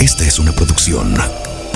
Esta es una producción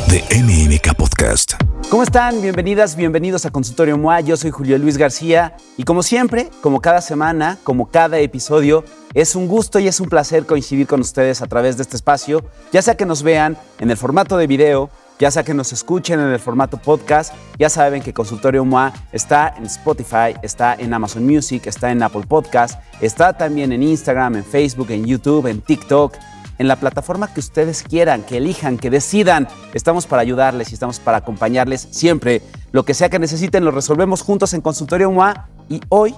de MMK Podcast. ¿Cómo están? Bienvenidas, bienvenidos a Consultorio MOA. Yo soy Julio Luis García y como siempre, como cada semana, como cada episodio, es un gusto y es un placer coincidir con ustedes a través de este espacio, ya sea que nos vean en el formato de video, ya sea que nos escuchen en el formato podcast, ya saben que Consultorio MOA está en Spotify, está en Amazon Music, está en Apple Podcast, está también en Instagram, en Facebook, en YouTube, en TikTok, en la plataforma que ustedes quieran, que elijan, que decidan. Estamos para ayudarles y estamos para acompañarles siempre. Lo que sea que necesiten lo resolvemos juntos en Consultorio MOA y hoy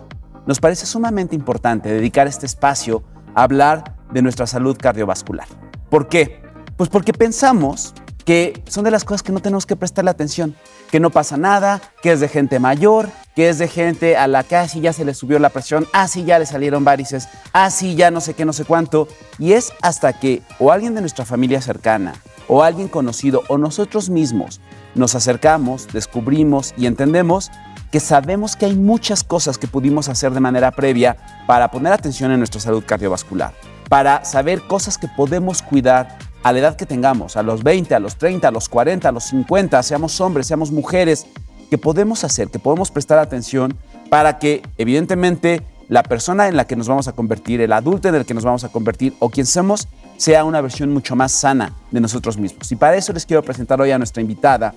nos parece sumamente importante dedicar este espacio a hablar de nuestra salud cardiovascular. ¿Por qué? Pues porque pensamos que son de las cosas que no tenemos que prestarle atención, que no pasa nada, que es de gente mayor, que es de gente a la que así ya se le subió la presión, así ya le salieron varices, así ya no sé qué, no sé cuánto. Y es hasta que o alguien de nuestra familia cercana, o alguien conocido, o nosotros mismos nos acercamos, descubrimos y entendemos que sabemos que hay muchas cosas que pudimos hacer de manera previa para poner atención en nuestra salud cardiovascular, para saber cosas que podemos cuidar a la edad que tengamos, a los 20, a los 30, a los 40, a los 50, seamos hombres, seamos mujeres, que podemos hacer, que podemos prestar atención para que evidentemente la persona en la que nos vamos a convertir, el adulto en el que nos vamos a convertir o quien somos, sea una versión mucho más sana de nosotros mismos. Y para eso les quiero presentar hoy a nuestra invitada.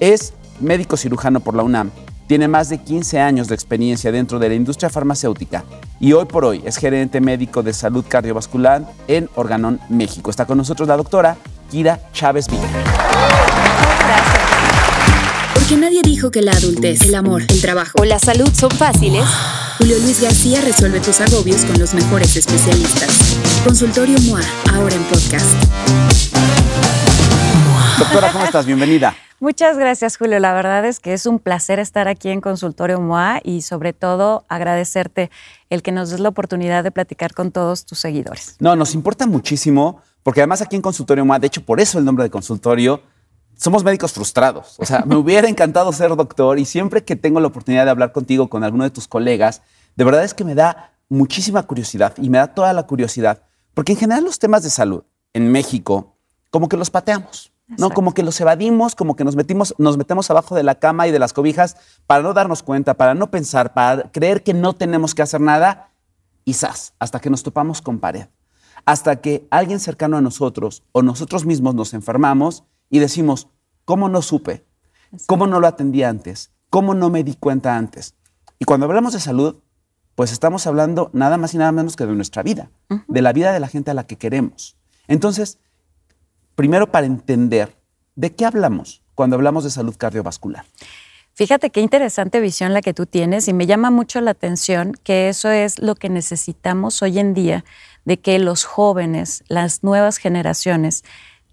Es médico cirujano por la UNAM, tiene más de 15 años de experiencia dentro de la industria farmacéutica y hoy por hoy es gerente médico de salud cardiovascular en Organón, México. Está con nosotros la doctora Kira Chávez Villa. Porque nadie dijo que la adultez, el amor, el trabajo o la salud son fáciles. Julio Luis García resuelve tus agobios con los mejores especialistas. Consultorio MOA, ahora en podcast. Doctora, ¿cómo estás? Bienvenida. Muchas gracias, Julio. La verdad es que es un placer estar aquí en Consultorio MOA y sobre todo agradecerte el que nos des la oportunidad de platicar con todos tus seguidores. No, nos importa muchísimo porque además aquí en Consultorio MOA, de hecho por eso el nombre de consultorio, somos médicos frustrados. O sea, me hubiera encantado ser doctor y siempre que tengo la oportunidad de hablar contigo, con alguno de tus colegas, de verdad es que me da muchísima curiosidad y me da toda la curiosidad, porque en general los temas de salud en México, como que los pateamos. ¿No? Como que los evadimos, como que nos, metimos, nos metemos abajo de la cama y de las cobijas para no darnos cuenta, para no pensar, para creer que no tenemos que hacer nada y zas, hasta que nos topamos con pared. Hasta que alguien cercano a nosotros o nosotros mismos nos enfermamos y decimos, ¿cómo no supe? ¿Cómo no lo atendí antes? ¿Cómo no me di cuenta antes? Y cuando hablamos de salud, pues estamos hablando nada más y nada menos que de nuestra vida, de la vida de la gente a la que queremos. Entonces, primero para entender de qué hablamos cuando hablamos de salud cardiovascular. Fíjate qué interesante visión la que tú tienes y me llama mucho la atención que eso es lo que necesitamos hoy en día, de que los jóvenes, las nuevas generaciones,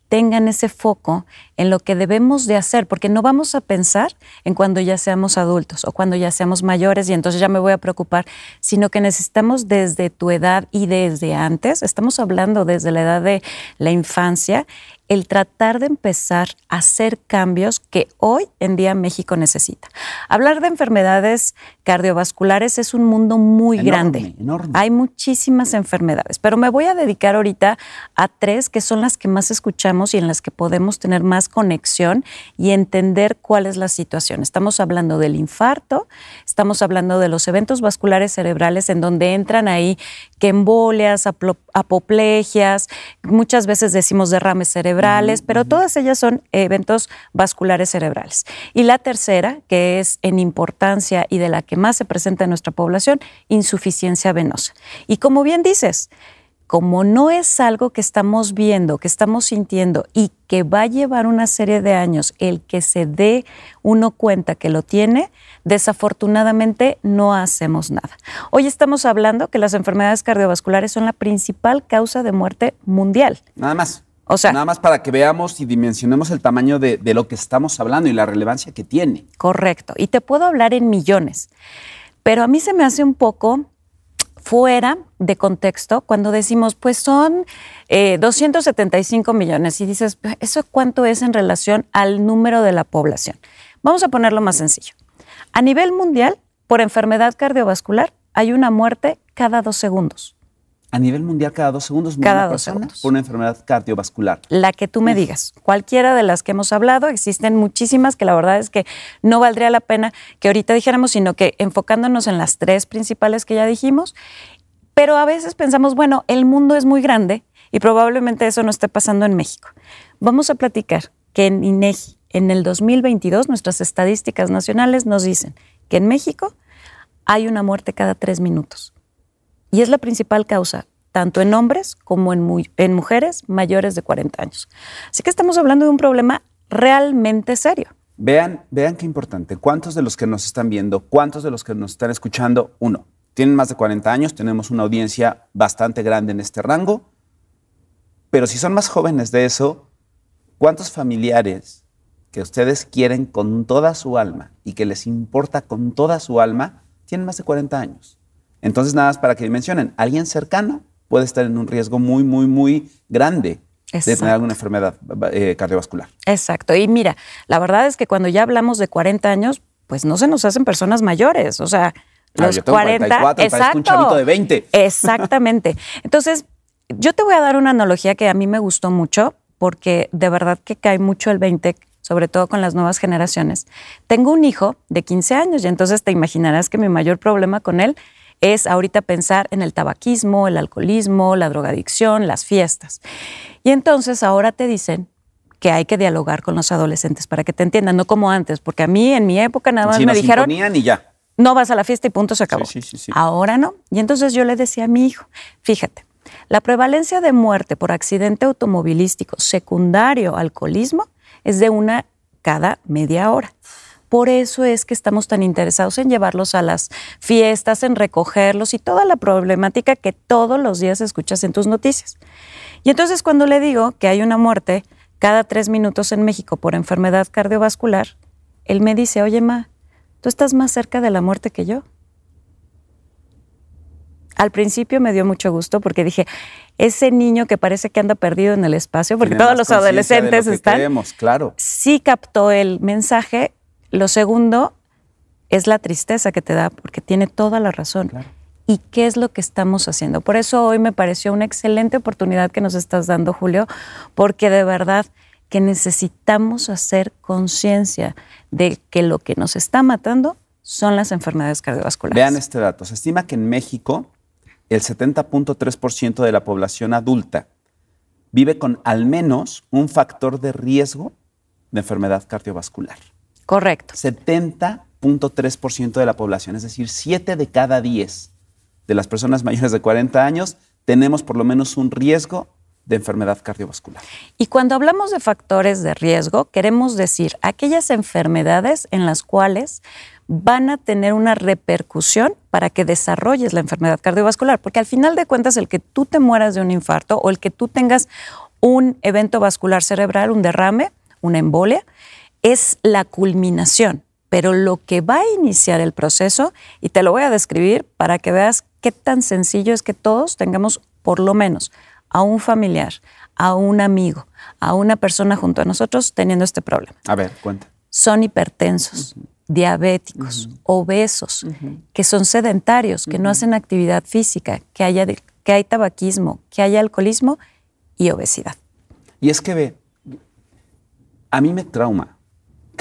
tengan ese foco en lo que debemos de hacer, porque no vamos a pensar en cuando ya seamos adultos o cuando ya seamos mayores y entonces ya me voy a preocupar, sino que necesitamos desde tu edad y desde antes, estamos hablando desde la edad de la infancia, el tratar de empezar a hacer cambios que hoy en día México necesita. Hablar de enfermedades cardiovasculares es un mundo muy grande. Hay muchísimas enfermedades, pero me voy a dedicar ahorita a tres que son las que más escuchamos y en las que podemos tener más conexión y entender cuál es la situación. Estamos hablando del infarto, estamos hablando de los eventos vasculares cerebrales en donde entran ahí que embolias, apoplegias, muchas veces decimos derrames cerebrales, pero todas ellas son eventos vasculares cerebrales. Y la tercera, que es en importancia y de la que más se presenta en nuestra población, insuficiencia venosa. Y como bien dices, como no es algo que estamos viendo, que estamos sintiendo y que va a llevar una serie de años el que se dé uno cuenta que lo tiene, desafortunadamente no hacemos nada. Hoy estamos hablando que las enfermedades cardiovasculares son la principal causa de muerte mundial. Nada más. O sea, nada más para que veamos y dimensionemos el tamaño de, de lo que estamos hablando y la relevancia que tiene. Correcto. Y te puedo hablar en millones. Pero a mí se me hace un poco fuera de contexto cuando decimos, pues son 275 eh, millones y dices, ¿eso cuánto es en relación al número de la población? Vamos a ponerlo más sencillo. A nivel mundial, por enfermedad cardiovascular, hay una muerte cada dos segundos. A nivel mundial, cada dos segundos muere Cada una dos persona segundos. por una enfermedad cardiovascular. La que tú me digas. Cualquiera de las que hemos hablado, existen muchísimas que la verdad es que no valdría la pena que ahorita dijéramos, sino que enfocándonos en las tres principales que ya dijimos. Pero a veces pensamos, bueno, el mundo es muy grande y probablemente eso no esté pasando en México. Vamos a platicar que en INEGI, en el 2022, nuestras estadísticas nacionales nos dicen que en México hay una muerte cada tres minutos. Y es la principal causa, tanto en hombres como en, mu- en mujeres mayores de 40 años. Así que estamos hablando de un problema realmente serio. Vean, vean qué importante. ¿Cuántos de los que nos están viendo, cuántos de los que nos están escuchando, uno, tienen más de 40 años, tenemos una audiencia bastante grande en este rango, pero si son más jóvenes de eso, ¿cuántos familiares que ustedes quieren con toda su alma y que les importa con toda su alma, tienen más de 40 años? Entonces, nada más para que mencionen, alguien cercano puede estar en un riesgo muy, muy, muy grande de Exacto. tener alguna enfermedad eh, cardiovascular. Exacto. Y mira, la verdad es que cuando ya hablamos de 40 años, pues no se nos hacen personas mayores. O sea, Ah, los yo tengo 40. 44 y parezco un chavito de 20. Exactamente. Entonces, yo te voy a dar una analogía que a mí me gustó mucho, porque de verdad que cae mucho el 20, sobre todo con las nuevas generaciones. Tengo un hijo de 15 años y entonces te imaginarás que mi mayor problema con él es ahorita pensar en el tabaquismo, el alcoholismo, la drogadicción, las fiestas. Y entonces ahora te dicen que hay que dialogar con los adolescentes para que te entiendan, no como antes, porque a mí en mi época nada más me dijeron, y ya. no vas a la fiesta y punto se acabó. Sí, sí, sí, sí. Ahora no. Y entonces yo le decía a mi hijo, fíjate, la prevalencia de muerte por accidente automovilístico secundario al alcoholismo es de una cada media hora. Por eso es que estamos tan interesados en llevarlos a las fiestas, en recogerlos y toda la problemática que todos los días escuchas en tus noticias. Y entonces cuando le digo que hay una muerte cada tres minutos en México por enfermedad cardiovascular, él me dice, oye, Ma, tú estás más cerca de la muerte que yo. Al principio me dio mucho gusto porque dije, ese niño que parece que anda perdido en el espacio, porque Tiene todos los lo adolescentes que están, creemos, claro. sí captó el mensaje. Lo segundo es la tristeza que te da, porque tiene toda la razón. ¿Y qué es lo que estamos haciendo? Por eso hoy me pareció una excelente oportunidad que nos estás dando, Julio, porque de verdad que necesitamos hacer conciencia de que lo que nos está matando son las enfermedades cardiovasculares. Vean este dato. Se estima que en México el 70.3% de la población adulta vive con al menos un factor de riesgo de enfermedad cardiovascular. Correcto. 70.3% de la población, es decir, 7 de cada 10 de las personas mayores de 40 años tenemos por lo menos un riesgo de enfermedad cardiovascular. Y cuando hablamos de factores de riesgo, queremos decir aquellas enfermedades en las cuales van a tener una repercusión para que desarrolles la enfermedad cardiovascular, porque al final de cuentas el que tú te mueras de un infarto o el que tú tengas un evento vascular cerebral, un derrame, una embolia, es la culminación, pero lo que va a iniciar el proceso, y te lo voy a describir para que veas qué tan sencillo es que todos tengamos por lo menos a un familiar, a un amigo, a una persona junto a nosotros teniendo este problema. A ver, cuenta. Son hipertensos, diabéticos, obesos, que son sedentarios, que no hacen actividad física, que, haya, que hay tabaquismo, que haya alcoholismo y obesidad. Y es que ve, a mí me trauma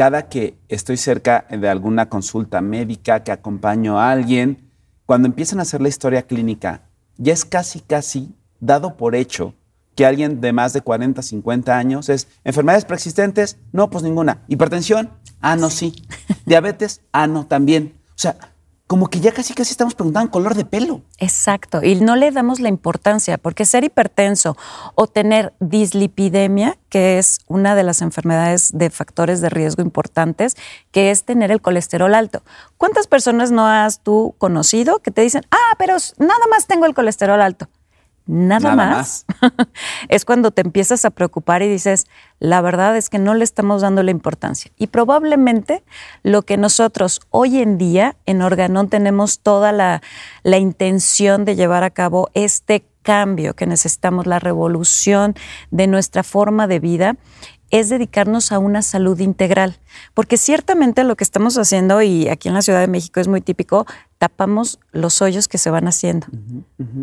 cada que estoy cerca de alguna consulta médica, que acompaño a alguien, cuando empiezan a hacer la historia clínica, ya es casi, casi dado por hecho que alguien de más de 40, 50 años es enfermedades preexistentes, no, pues ninguna. Hipertensión, ah, no, sí. Diabetes, ah, no, también. O sea, como que ya casi, casi estamos preguntando color de pelo. Exacto, y no le damos la importancia, porque ser hipertenso o tener dislipidemia, que es una de las enfermedades de factores de riesgo importantes, que es tener el colesterol alto. ¿Cuántas personas no has tú conocido que te dicen, ah, pero nada más tengo el colesterol alto? Nada, Nada más. es cuando te empiezas a preocupar y dices, la verdad es que no le estamos dando la importancia. Y probablemente lo que nosotros hoy en día en Organón tenemos toda la, la intención de llevar a cabo este cambio que necesitamos, la revolución de nuestra forma de vida, es dedicarnos a una salud integral. Porque ciertamente lo que estamos haciendo, y aquí en la Ciudad de México es muy típico, tapamos los hoyos que se van haciendo,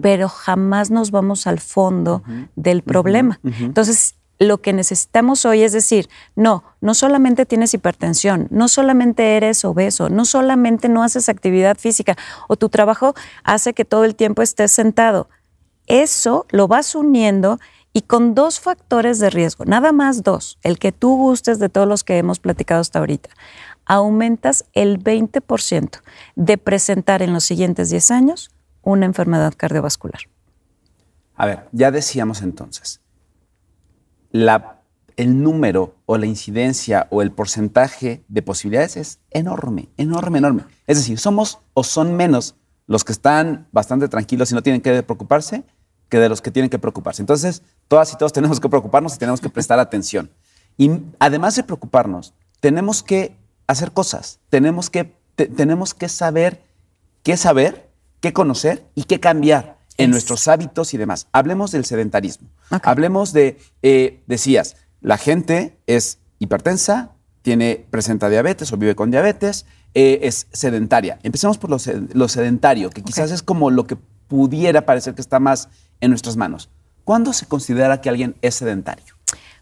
pero jamás nos vamos al fondo del problema. Entonces, lo que necesitamos hoy es decir, no, no solamente tienes hipertensión, no solamente eres obeso, no solamente no haces actividad física o tu trabajo hace que todo el tiempo estés sentado. Eso lo vas uniendo y con dos factores de riesgo, nada más dos, el que tú gustes de todos los que hemos platicado hasta ahorita, aumentas el 20% de presentar en los siguientes 10 años una enfermedad cardiovascular. A ver, ya decíamos entonces, el número o la incidencia o el porcentaje de posibilidades es enorme, enorme, enorme. Es decir, somos o son menos los que están bastante tranquilos y no tienen que preocuparse que de los que tienen que preocuparse. Entonces, todas y todos tenemos que preocuparnos y tenemos que prestar atención. Y además de preocuparnos, tenemos que hacer cosas, tenemos que, tenemos que saber qué saber, qué conocer y qué cambiar en nuestros hábitos y demás. Hablemos del sedentarismo. Hablemos de, eh, decías, la gente es hipertensa, tiene, presenta diabetes o vive con diabetes, eh, es sedentaria. Empecemos por lo, sedentario, que quizás es como lo que pudiera parecer que está más en nuestras manos. ¿Cuándo se considera que alguien es sedentario?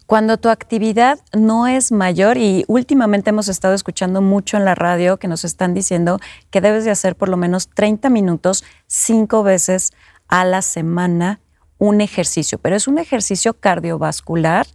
Cuando tu actividad no es mayor y últimamente hemos estado escuchando mucho en la radio que nos están diciendo que debes de hacer por lo menos 30 minutos cinco veces a la semana un ejercicio, pero es un ejercicio cardiovascular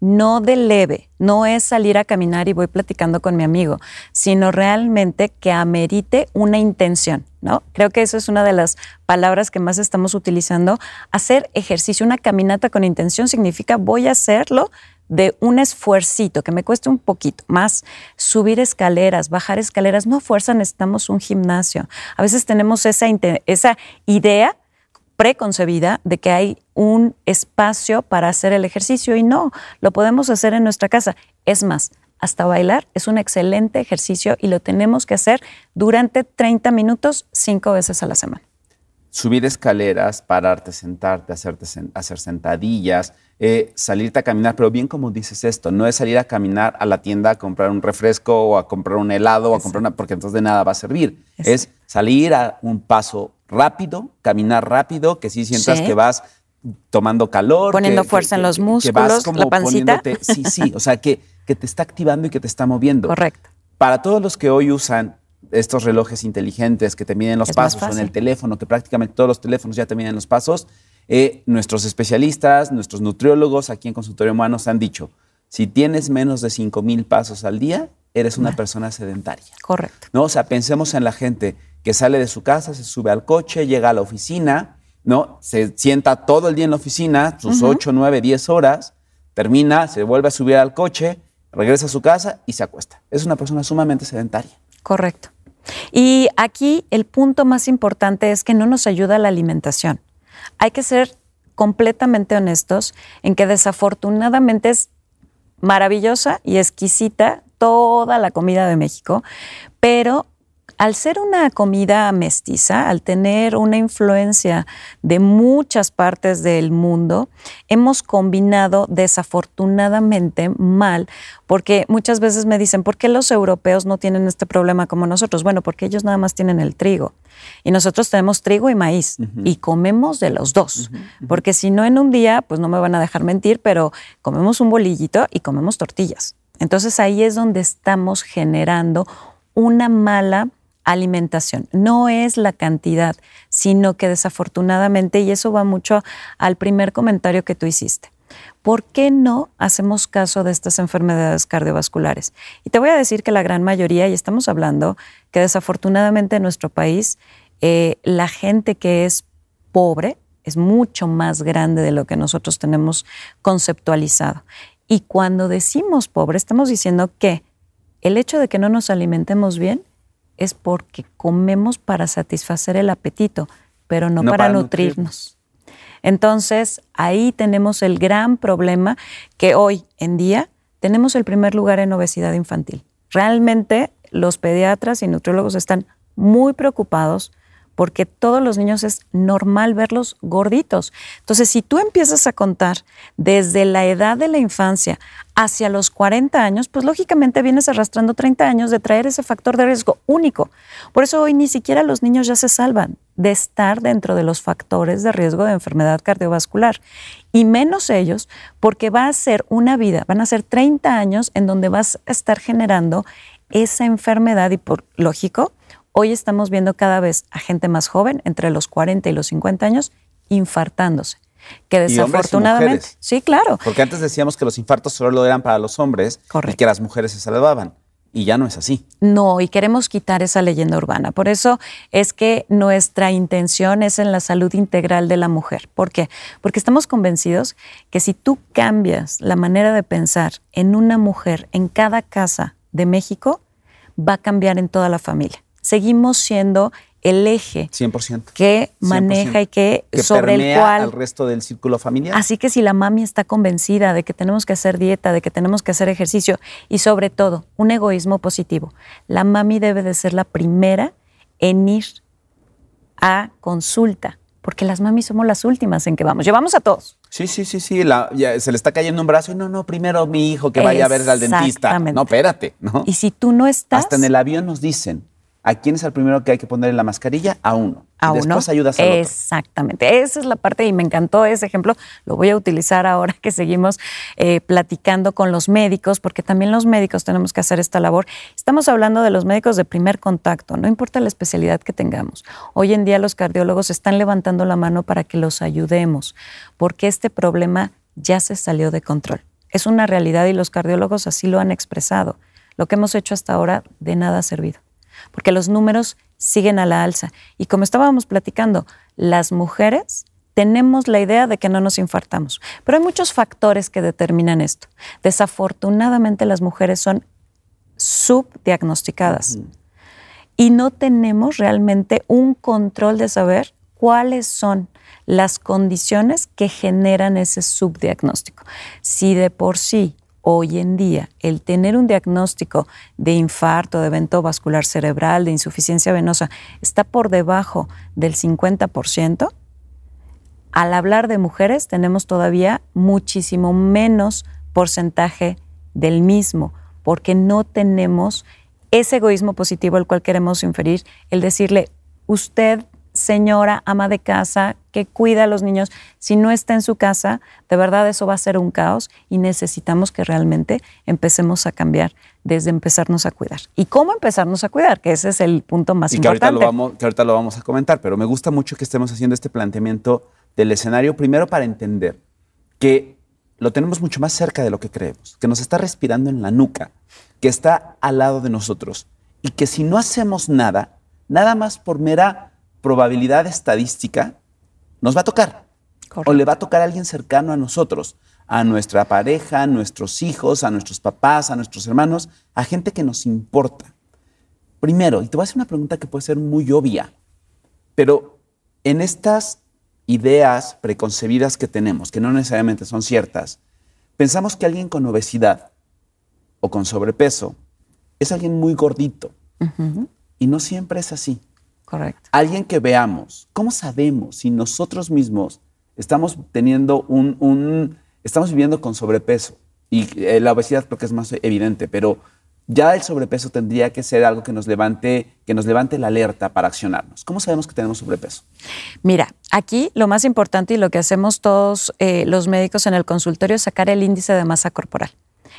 no de leve, no es salir a caminar y voy platicando con mi amigo, sino realmente que amerite una intención, ¿no? Creo que eso es una de las palabras que más estamos utilizando. Hacer ejercicio, una caminata con intención significa voy a hacerlo de un esfuercito que me cueste un poquito más. Subir escaleras, bajar escaleras, no fuerza, necesitamos un gimnasio. A veces tenemos esa, esa idea preconcebida de que hay un espacio para hacer el ejercicio y no, lo podemos hacer en nuestra casa. Es más, hasta bailar es un excelente ejercicio y lo tenemos que hacer durante 30 minutos cinco veces a la semana. Subir escaleras, pararte, sentarte, hacerte, hacer sentadillas, eh, salirte a caminar, pero bien como dices esto, no es salir a caminar a la tienda a comprar un refresco o a comprar un helado o a comprar una, porque entonces de nada va a servir. Es salir a un paso rápido, caminar rápido, que sí sientas que vas tomando calor. Poniendo fuerza en los músculos, la pancita. Sí, sí, o sea, que, que te está activando y que te está moviendo. Correcto. Para todos los que hoy usan estos relojes inteligentes que te miden los pasos o en el teléfono, que prácticamente todos los teléfonos ya te miden los pasos, eh, nuestros especialistas, nuestros nutriólogos aquí en Consultorio Humano han dicho, si tienes menos de 5 mil pasos al día, eres una persona sedentaria. Correcto. ¿No? O sea, pensemos en la gente que sale de su casa, se sube al coche, llega a la oficina, ¿no? Se sienta todo el día en la oficina, sus 8, 9, 10 horas, termina, se vuelve a subir al coche, regresa a su casa y se acuesta. Es una persona sumamente sedentaria. Correcto. Y aquí el punto más importante es que no nos ayuda la alimentación. Hay que ser completamente honestos en que desafortunadamente es maravillosa y exquisita toda la comida de México, pero al ser una comida mestiza, al tener una influencia de muchas partes del mundo, hemos combinado desafortunadamente mal, porque muchas veces me dicen, ¿por qué los europeos no tienen este problema como nosotros? Bueno, porque ellos nada más tienen el trigo y nosotros tenemos trigo y maíz y comemos de los dos, porque si no en un día, pues no me van a dejar mentir, pero comemos un bolillito y comemos tortillas. Entonces ahí es donde estamos generando una mala alimentación. No es la cantidad, sino que desafortunadamente, y eso va mucho al primer comentario que tú hiciste, ¿por qué no hacemos caso de estas enfermedades cardiovasculares? Y te voy a decir que la gran mayoría, y estamos hablando que desafortunadamente en nuestro país, eh, la gente que es pobre es mucho más grande de lo que nosotros tenemos conceptualizado. Y cuando decimos pobre, estamos diciendo que el hecho de que no nos alimentemos bien es porque comemos para satisfacer el apetito, pero no, para, nutrirnos. Entonces, ahí tenemos el gran problema que hoy en día tenemos el primer lugar en obesidad infantil. Realmente los pediatras y nutriólogos están muy preocupados porque todos los niños es normal verlos gorditos. Entonces, si tú empiezas a contar desde la edad de la infancia hacia los 40 años, pues lógicamente vienes arrastrando 30 años de traer ese factor de riesgo único. Por eso hoy ni siquiera los niños ya se salvan de estar dentro de los factores de riesgo de enfermedad cardiovascular. Y menos ellos, porque va a ser una vida, van a ser 30 años en donde vas a estar generando esa enfermedad y por lógico, hoy estamos viendo cada vez a gente más joven, entre los 40 y los 50 años, infartándose que desafortunadamente, sí, claro. Porque antes decíamos que los infartos solo eran para los hombres y que las mujeres se salvaban. Y ya no es así. No, y queremos quitar esa leyenda urbana. Por eso es que nuestra intención es en la salud integral de la mujer. ¿Por qué? Porque estamos convencidos que si tú cambias la manera de pensar en una mujer en cada casa de México, va a cambiar en toda la familia. Seguimos siendo el eje 100%. que maneja y que, sobre el cual al resto del círculo familiar. Así que si la mami está convencida de que tenemos que hacer dieta, de que tenemos que hacer ejercicio y sobre todo un egoísmo positivo, la mami debe de ser la primera en ir a consulta, porque las mamis somos las últimas en que vamos. Llevamos a todos. Sí, sí, sí, sí. se le está cayendo un brazo y no, no, primero mi hijo que vaya a ver al dentista. No, espérate, ¿no? Y si tú no estás. Hasta en el avión nos dicen, ¿A quién es el primero que hay que poner en la mascarilla? A uno. A Después uno. ayudas al Exactamente. Esa es la parte y me encantó ese ejemplo. Lo voy a utilizar ahora que seguimos eh, platicando con los médicos, porque también los médicos tenemos que hacer esta labor. Estamos hablando de los médicos de primer contacto, no importa la especialidad que tengamos. Hoy en día los cardiólogos están levantando la mano para que los ayudemos, porque este problema ya se salió de control. Es una realidad y los cardiólogos así lo han expresado. Lo que hemos hecho hasta ahora de nada ha servido porque los números siguen a la alza. Y como estábamos platicando, las mujeres tenemos la idea de que no nos infartamos, pero hay muchos factores que determinan esto. Desafortunadamente las mujeres son subdiagnosticadas y no tenemos realmente un control de saber cuáles son las condiciones que generan ese subdiagnóstico. Si de por sí hoy en día el tener un diagnóstico de infarto, de evento vascular cerebral, de insuficiencia venosa, está por debajo del 50%, al hablar de mujeres tenemos todavía muchísimo menos porcentaje del mismo, porque no tenemos ese egoísmo positivo al cual queremos inferir, el decirle, usted señora ama de casa que cuida a los niños, si no está en su casa, de verdad eso va a ser un caos y necesitamos que realmente empecemos a cambiar desde empezarnos a cuidar. ¿Y cómo empezarnos a cuidar? Que ese es el punto más y importante. Ahorita, lo vamos, que ahorita lo vamos a comentar, pero me gusta mucho que estemos haciendo este planteamiento del escenario, primero para entender que lo tenemos mucho más cerca de lo que creemos, que nos está respirando en la nuca, que está al lado de nosotros y que si no hacemos nada, nada más por mera probabilidad estadística, nos va a tocar. O le va a tocar a alguien cercano a nosotros, a nuestra pareja, a nuestros hijos, a nuestros papás, a nuestros hermanos, a gente que nos importa. Primero, y te voy a hacer una pregunta que puede ser muy obvia, pero en estas ideas preconcebidas que tenemos, que no necesariamente son ciertas, pensamos que alguien con obesidad o con sobrepeso es alguien muy gordito. Y no siempre es así. Correcto. Alguien que veamos. ¿Cómo sabemos si nosotros mismos estamos teniendo un, estamos viviendo con sobrepeso? Y eh, la obesidad creo que es más evidente, pero ya el sobrepeso tendría que ser algo que nos levante, que nos levante la alerta para accionarnos. ¿Cómo sabemos que tenemos sobrepeso? Mira, aquí lo más importante y lo que hacemos todos eh, los médicos en el consultorio es sacar el índice de masa corporal.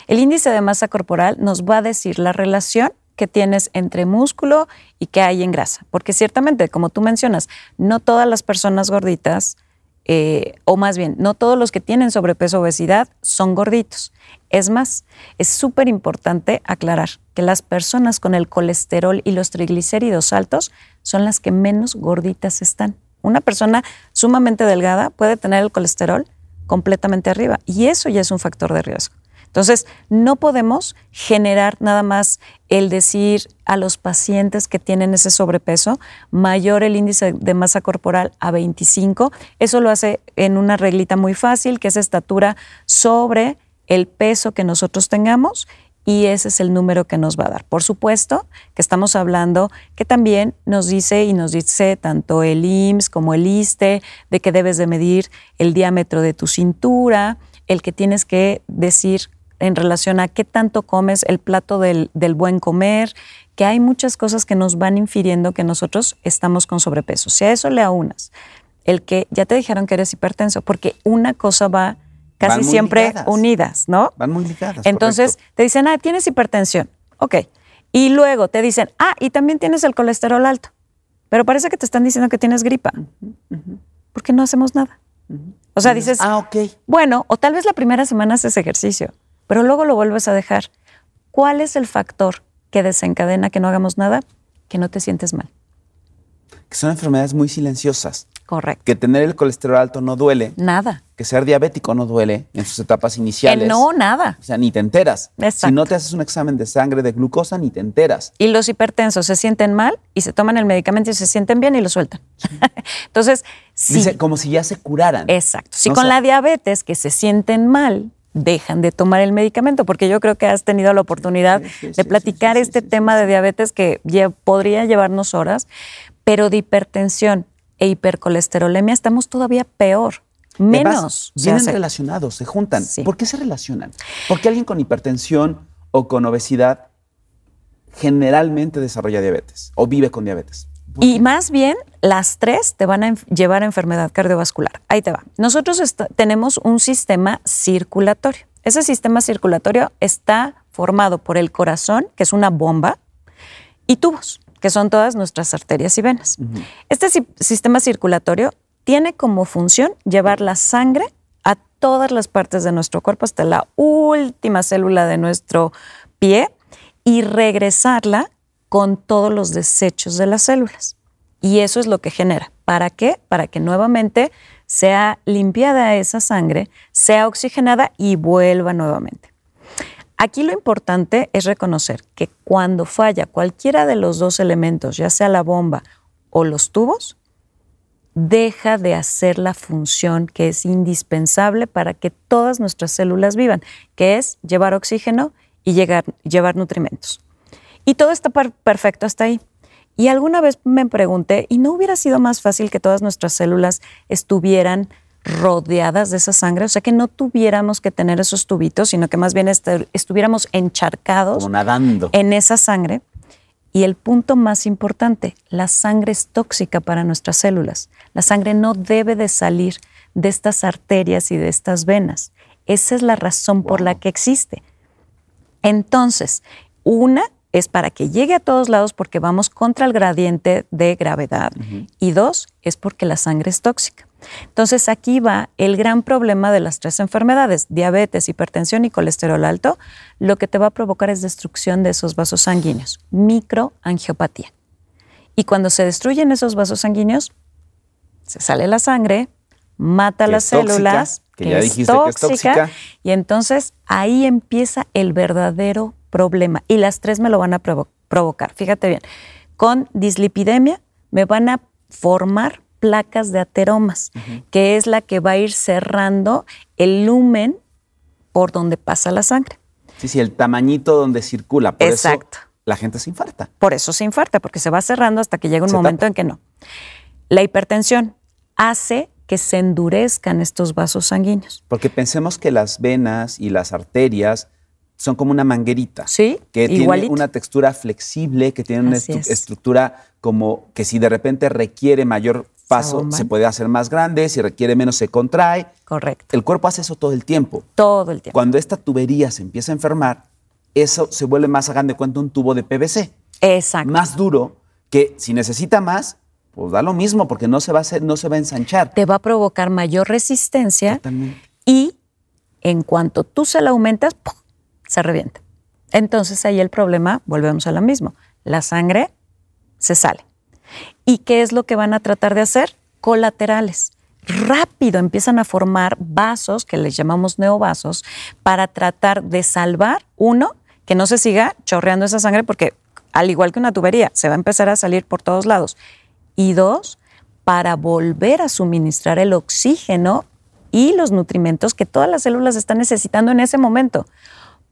El índice de masa corporal nos va a decir la relación que tienes entre músculo y que hay en grasa. Porque ciertamente, como tú mencionas, no todas las personas gorditas, eh, o más bien, no todos los que tienen sobrepeso o obesidad son gorditos. Es más, es súper importante aclarar que las personas con el colesterol y los triglicéridos altos son las que menos gorditas están. Una persona sumamente delgada puede tener el colesterol completamente arriba y eso ya es un factor de riesgo. Entonces, no podemos generar nada más el decir a los pacientes que tienen ese sobrepeso mayor el índice de masa corporal a 25. Eso lo hace en una reglita muy fácil, que es estatura sobre el peso que nosotros tengamos y ese es el número que nos va a dar. Por supuesto que estamos hablando que también nos dice y nos dice tanto el IMSS como el ISTE de que debes de medir el diámetro de tu cintura, el que tienes que decir en relación a qué tanto comes, el plato del, del buen comer, que hay muchas cosas que nos van infiriendo que nosotros estamos con sobrepeso. Si a eso le aunas el que ya te dijeron que eres hipertenso, porque una cosa va casi siempre unidas, ¿no? Van muy ligadas. Entonces te dicen, ah, tienes hipertensión. Ok. Y luego te dicen, ah, y también tienes el colesterol alto. Pero parece que te están diciendo que tienes gripa. Porque no hacemos nada. O sea, dices, ah, ok. Bueno, o tal vez la primera semana haces ejercicio, pero luego lo vuelves a dejar. ¿Cuál es el factor que desencadena que no hagamos nada? Que no te sientes mal. Que son enfermedades muy silenciosas. Correcto. Que tener el colesterol alto no duele. Nada. Que ser diabético no duele en sus etapas iniciales. Que no, nada. O sea, ni te enteras. Exacto. Si no te haces un examen de sangre de glucosa, ni te enteras. Y los hipertensos se sienten mal y se toman el medicamento y se sienten bien y lo sueltan. Entonces, sí. Dice, como si ya se curaran. Exacto. Si con sea- la diabetes que se sienten mal, dejan de tomar el medicamento, porque yo creo que has tenido la oportunidad Sí, sí, de platicar sí, este tema de diabetes que podría llevarnos horas, pero de hipertensión e hipercolesterolemia estamos todavía peor, menos. vienen hace. relacionados, se juntan. ¿Por qué se relacionan? Porque alguien con hipertensión o con obesidad generalmente desarrolla diabetes o vive con diabetes. Y más bien, las tres te van a llevar a enfermedad cardiovascular. Ahí te va. Nosotros tenemos un sistema circulatorio. Ese sistema circulatorio está formado por el corazón, que es una bomba, y tubos, que son todas nuestras arterias y venas. Este si- sistema circulatorio tiene como función llevar la sangre a todas las partes de nuestro cuerpo, hasta la última célula de nuestro pie, y regresarla con todos los desechos de las células. Y eso es lo que genera. ¿Para qué? Para que nuevamente sea limpiada esa sangre, sea oxigenada y vuelva nuevamente. Aquí lo importante es reconocer que cuando falla cualquiera de los dos elementos, ya sea la bomba o los tubos, deja de hacer la función que es indispensable para que todas nuestras células vivan, que es llevar oxígeno y llevar nutrimentos. Y todo está per- perfecto hasta ahí. Y alguna vez me pregunté, ¿y no hubiera sido más fácil que todas nuestras células estuvieran rodeadas de esa sangre? O sea, que no tuviéramos que tener esos tubitos, sino que más bien este- estuviéramos encharcados Como nadando. en esa sangre. Y el punto más importante, la sangre es tóxica para nuestras células. La sangre no debe de salir de estas arterias y de estas venas. Esa es la razón por la que existe. Entonces, una es para que llegue a todos lados porque vamos contra el gradiente de gravedad y dos es porque la sangre es tóxica. Entonces aquí va el gran problema de las tres enfermedades, diabetes, hipertensión y colesterol alto. Lo que te va a provocar es destrucción de esos vasos sanguíneos, microangiopatía. Y cuando se destruyen esos vasos sanguíneos, se sale la sangre, mata Que las es tóxica, células, que ya dijiste que es tóxica. y entonces ahí empieza el verdadero problema. Y las tres me lo van a provo- provocar. Fíjate bien, con dislipidemia me van a formar placas de ateromas, que es la que va a ir cerrando el lumen por donde pasa la sangre. Sí, sí, el tamañito donde circula. Por Exacto. eso la gente se infarta. Por eso se infarta, porque se va cerrando hasta que llega un Se momento tapa. en que no. La hipertensión hace que se endurezcan estos vasos sanguíneos. Porque pensemos que las venas y las arterias son como una manguerita. Sí, Que igualito. tiene una textura flexible, que tiene una Así estru- es. estructura como que si de repente requiere mayor paso, se puede hacer más grande, si requiere menos, se contrae. Correcto. El cuerpo hace eso todo el tiempo. Todo el tiempo. Cuando esta tubería se empieza a enfermar, eso se vuelve más, hagan de cuenta, un tubo de PVC. Exacto. Más duro, que si necesita más, pues da lo mismo, porque no se va a, hacer, no se va a ensanchar. Te va a provocar mayor resistencia Totalmente. y en cuanto tú se la aumentas, ¡pum! Se revienta. Entonces ahí el problema, volvemos a lo mismo, la sangre se sale. ¿Y qué es lo que van a tratar de hacer? Colaterales. Rápido empiezan a formar vasos, que les llamamos neovasos, para tratar de salvar, uno, que no se siga chorreando esa sangre, porque al igual que una tubería, se va a empezar a salir por todos lados. Y dos, para volver a suministrar el oxígeno y los nutrimentos que todas las células están necesitando en ese momento.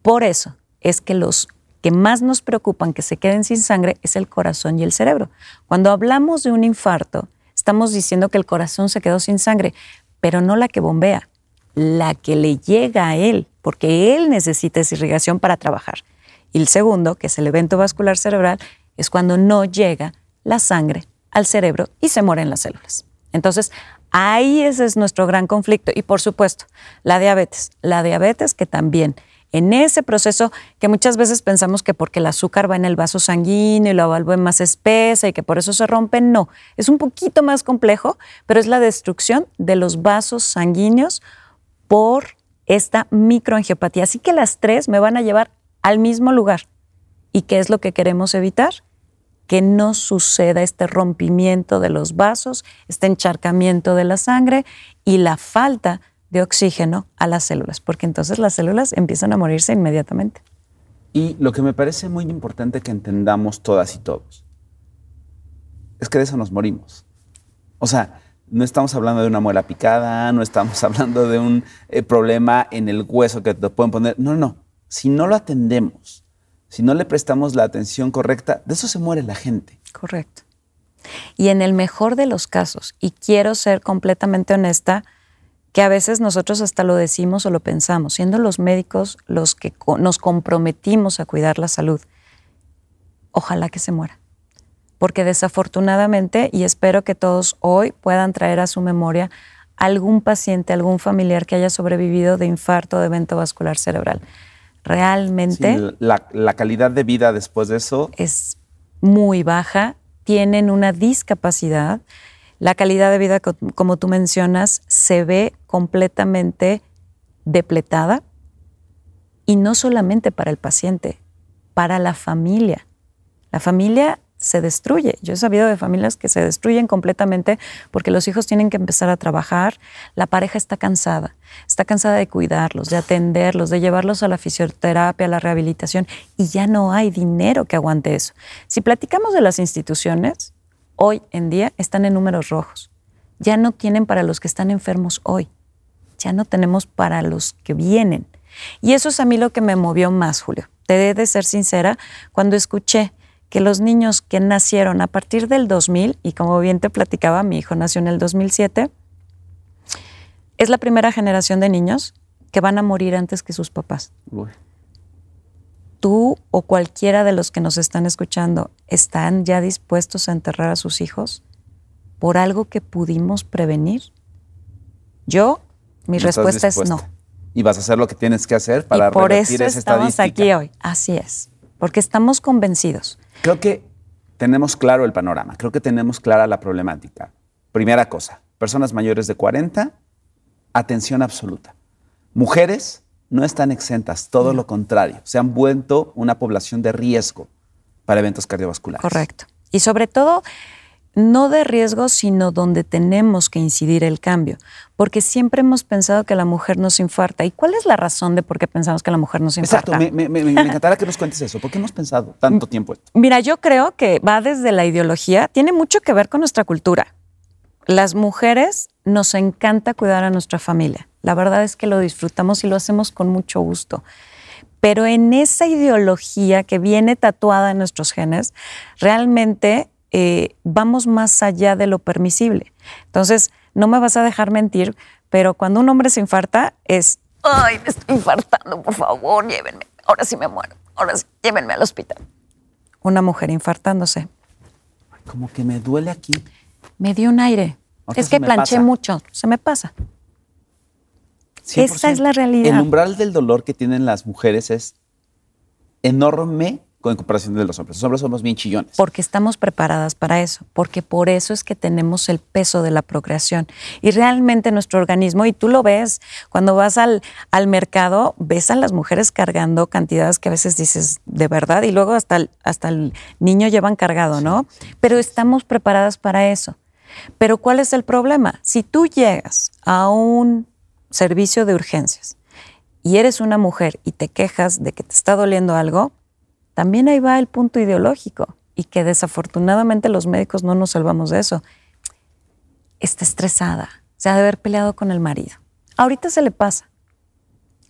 Por eso es que los que más nos preocupan que se queden sin sangre es el corazón y el cerebro. Cuando hablamos de un infarto, estamos diciendo que el corazón se quedó sin sangre, pero no la que bombea, la que le llega a él, porque él necesita esa irrigación para trabajar. Y el segundo, que es el evento vascular cerebral, es cuando no llega la sangre al cerebro y se mueren las células. Entonces, ahí ese es nuestro gran conflicto. Y por supuesto, la diabetes. La diabetes que también en ese proceso que muchas veces pensamos que porque el azúcar va en el vaso sanguíneo y la es más espesa y que por eso se rompe, no. Es un poquito más complejo, pero es la destrucción de los vasos sanguíneos por esta microangiopatía. Así que las tres me van a llevar al mismo lugar. ¿Y qué es lo que queremos evitar? Que no suceda este rompimiento de los vasos, este encharcamiento de la sangre y la falta de oxígeno a las células, porque entonces las células empiezan a morirse inmediatamente. Y lo que me parece muy importante que entendamos todas y todos es que de eso nos morimos. O sea, no estamos hablando de una muela picada, no estamos hablando de un eh, problema en el hueso que te pueden poner. No, no. Si no lo atendemos, si no le prestamos la atención correcta, de eso se muere la gente. Correcto. Y en el mejor de los casos, y quiero ser completamente honesta, que a veces nosotros hasta lo decimos o lo pensamos, siendo los médicos los que nos comprometimos a cuidar la salud, ojalá que se muera porque desafortunadamente, y espero que todos hoy puedan traer a su memoria algún paciente, algún familiar que haya sobrevivido de infarto o de evento vascular cerebral. Realmente... la, calidad de vida después de eso... Es muy baja, tienen una discapacidad. La calidad de vida, como tú mencionas, se ve completamente depletada y no solamente para el paciente, para la familia. La familia se destruye. Yo he sabido de familias que se destruyen completamente porque los hijos tienen que empezar a trabajar, la pareja está cansada, está cansada de cuidarlos, de atenderlos, de llevarlos a la fisioterapia, a la rehabilitación y ya no hay dinero que aguante eso. Si platicamos de las instituciones, hoy en día están en números rojos. Ya no tienen para los que están enfermos hoy. Ya no tenemos para los que vienen. Y eso es a mí lo que me movió más, Julio. Te he de ser sincera, cuando escuché que los niños que nacieron a partir del 2000, y como bien te platicaba, mi hijo nació en el 2007, es la primera generación de niños que van a morir antes que sus papás. Tú o cualquiera de los que nos están escuchando están ya dispuestos a enterrar a sus hijos por algo que pudimos prevenir. Yo, mi respuesta es no. Y vas a hacer lo que tienes que hacer para y por eso estamos aquí hoy. Así es, porque estamos convencidos Creo que tenemos claro el panorama, creo que tenemos clara la problemática. Primera cosa, personas mayores de 40, atención absoluta. Mujeres no están exentas, todo lo contrario, se han vuelto una población de riesgo para eventos cardiovasculares. Correcto. Y sobre todo, no de riesgo, sino donde tenemos que incidir el cambio, porque siempre hemos pensado que la mujer nos infarta. ¿Y cuál es la razón de por qué pensamos que la mujer nos infarta? Exacto, me, me, encantará que nos cuentes eso. ¿Por qué hemos pensado tanto tiempo esto? Mira, yo creo que va desde la ideología, tiene mucho que ver con nuestra cultura. Las mujeres nos encanta cuidar a nuestra familia. La verdad es que lo disfrutamos y lo hacemos con mucho gusto pero en esa ideología que viene tatuada en nuestros genes, realmente eh, vamos más allá de lo permisible. Entonces, no me vas a dejar mentir, pero cuando un hombre se infarta es, ay, me estoy infartando, por favor, llévenme, ahora sí me muero, ahora sí, llévenme al hospital. Una mujer infartándose. Como que me duele aquí. Me dio un aire. es que planché mucho, se me pasa. Esa es la realidad. El umbral del dolor que tienen las mujeres es enorme en comparación de los hombres. Los hombres somos bien chillones. Porque estamos preparadas para eso, porque por eso es que tenemos el peso de la procreación. Y realmente nuestro organismo, y tú lo ves, cuando vas al, al mercado, ves a las mujeres cargando cantidades que a veces dices de verdad, y luego hasta el, hasta el niño llevan cargado, ¿no? Pero estamos preparadas para eso. Pero ¿cuál es el problema? Si tú llegas a un servicio de urgencias y eres una mujer y te quejas de que te está doliendo algo, también ahí va el punto ideológico y que desafortunadamente los médicos no nos salvamos de eso. Está estresada, se ha de haber peleado con el marido. Ahorita se le pasa.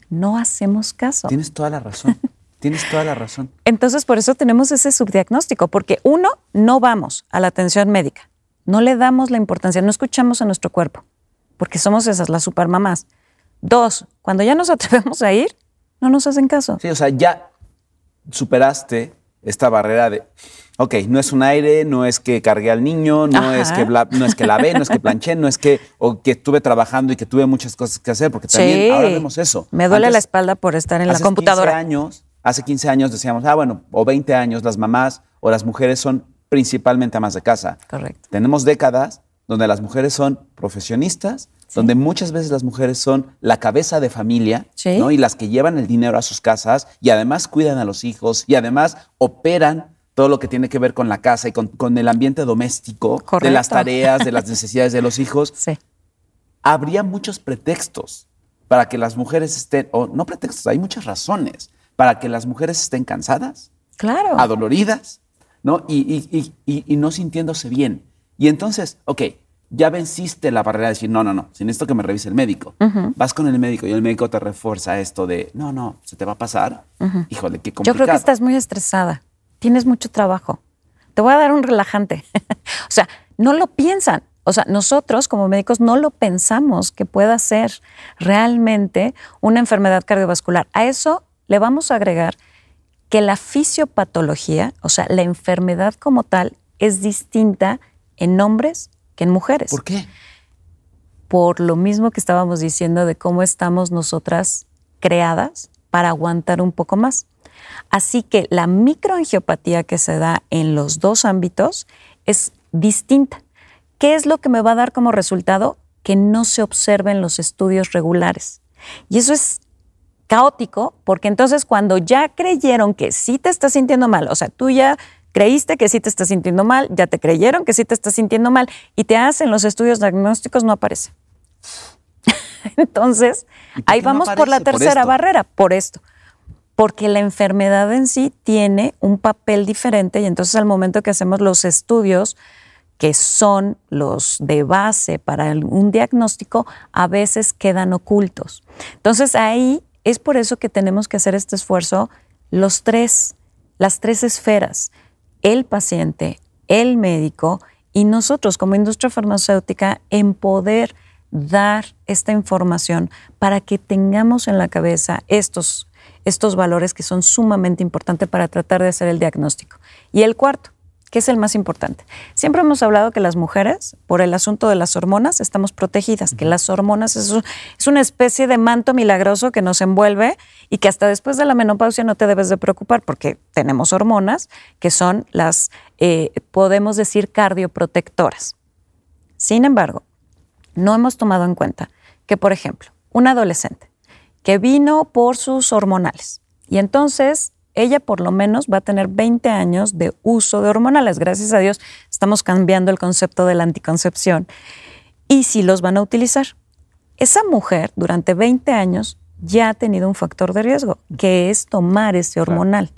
No hacemos caso. Tienes toda la razón. Tienes toda la razón. Entonces, por eso tenemos ese subdiagnóstico, porque uno, no vamos a la atención médica, no le damos la importancia, no escuchamos a nuestro cuerpo, porque somos esas, las supermamás. Dos, cuando ya nos atrevemos a ir, no nos hacen caso. Sí, o sea, ya superaste esta barrera de, ok, no es un aire, no es que cargué al niño, no es que, bla- no es que lavé, no es que planché, no es que, o que estuve trabajando y que tuve muchas cosas que hacer, porque también Sí. ahora vemos eso. Me duele Antes- la espalda por estar en la computadora. 15 años, hace 15 años decíamos, ah, bueno, o 20 años, las mamás o las mujeres son principalmente amas de casa. Correcto. Tenemos décadas donde las mujeres son profesionistas, donde muchas veces las mujeres son la cabeza de familia Sí. ¿no? y las que llevan el dinero a sus casas y además cuidan a los hijos y además operan todo lo que tiene que ver con la casa y con, con el ambiente doméstico, de las tareas, de las necesidades de los hijos. Sí. Habría muchos pretextos para que las mujeres estén, o no pretextos, hay muchas razones para que las mujeres estén cansadas, Claro. adoloridas, ¿no? Y, y- y- y- y no sintiéndose bien. Y entonces, ok, ya venciste la barrera de decir, no, no, no, sin esto que me revise el médico. Vas con el médico y el médico te refuerza esto de, no, no, se te va a pasar. Híjole, qué Yo complicado. creo que estás muy estresada. Tienes mucho trabajo. Te voy a dar un relajante. o sea, no lo piensan. O sea, nosotros como médicos no lo pensamos que pueda ser realmente una enfermedad cardiovascular. A eso le vamos a agregar que la fisiopatología, o sea, la enfermedad como tal, es distinta en hombres que en mujeres ¿Por qué? por lo mismo que estábamos diciendo de cómo estamos nosotras creadas para aguantar un poco más. Así que la microangiopatía que se da en los dos ámbitos es distinta. ¿Qué es lo que me va a dar como resultado? Que no se observen los estudios regulares. Y eso es caótico porque entonces cuando ya creyeron que sí te estás sintiendo mal, o sea, tú ya creíste que sí te estás sintiendo mal, ya te creyeron que sí te estás sintiendo mal y te hacen los estudios diagnósticos, no aparece. entonces, ¿Y por ahí no vamos por la? Por tercera barrera, por esto. Porque la enfermedad en sí tiene un papel diferente y entonces al momento que hacemos los estudios que son los de base para un diagnóstico, a veces quedan ocultos. Entonces ahí es por eso que tenemos que hacer este esfuerzo los tres, las tres esferas, el paciente, el médico y nosotros como industria farmacéutica en poder dar esta información para que tengamos en la cabeza estos, estos valores que son sumamente importantes para tratar de hacer el diagnóstico. Y el cuarto, que es el más importante. Siempre hemos hablado que las mujeres, por el asunto de las hormonas, estamos protegidas, que las hormonas es, es una especie de manto milagroso que nos envuelve y que hasta después de la menopausia no te debes de preocupar porque tenemos hormonas que son las, eh, podemos decir, cardioprotectoras. Sin embargo, no hemos tomado en cuenta que, por ejemplo, un adolescente que vino por sus hormonales y entonces ella por lo menos va a tener 20 años de uso de hormonales. Gracias a Dios estamos cambiando el concepto de la anticoncepción y si los van a utilizar. Esa mujer durante 20 años ya ha tenido un factor de riesgo, que es tomar ese hormonal.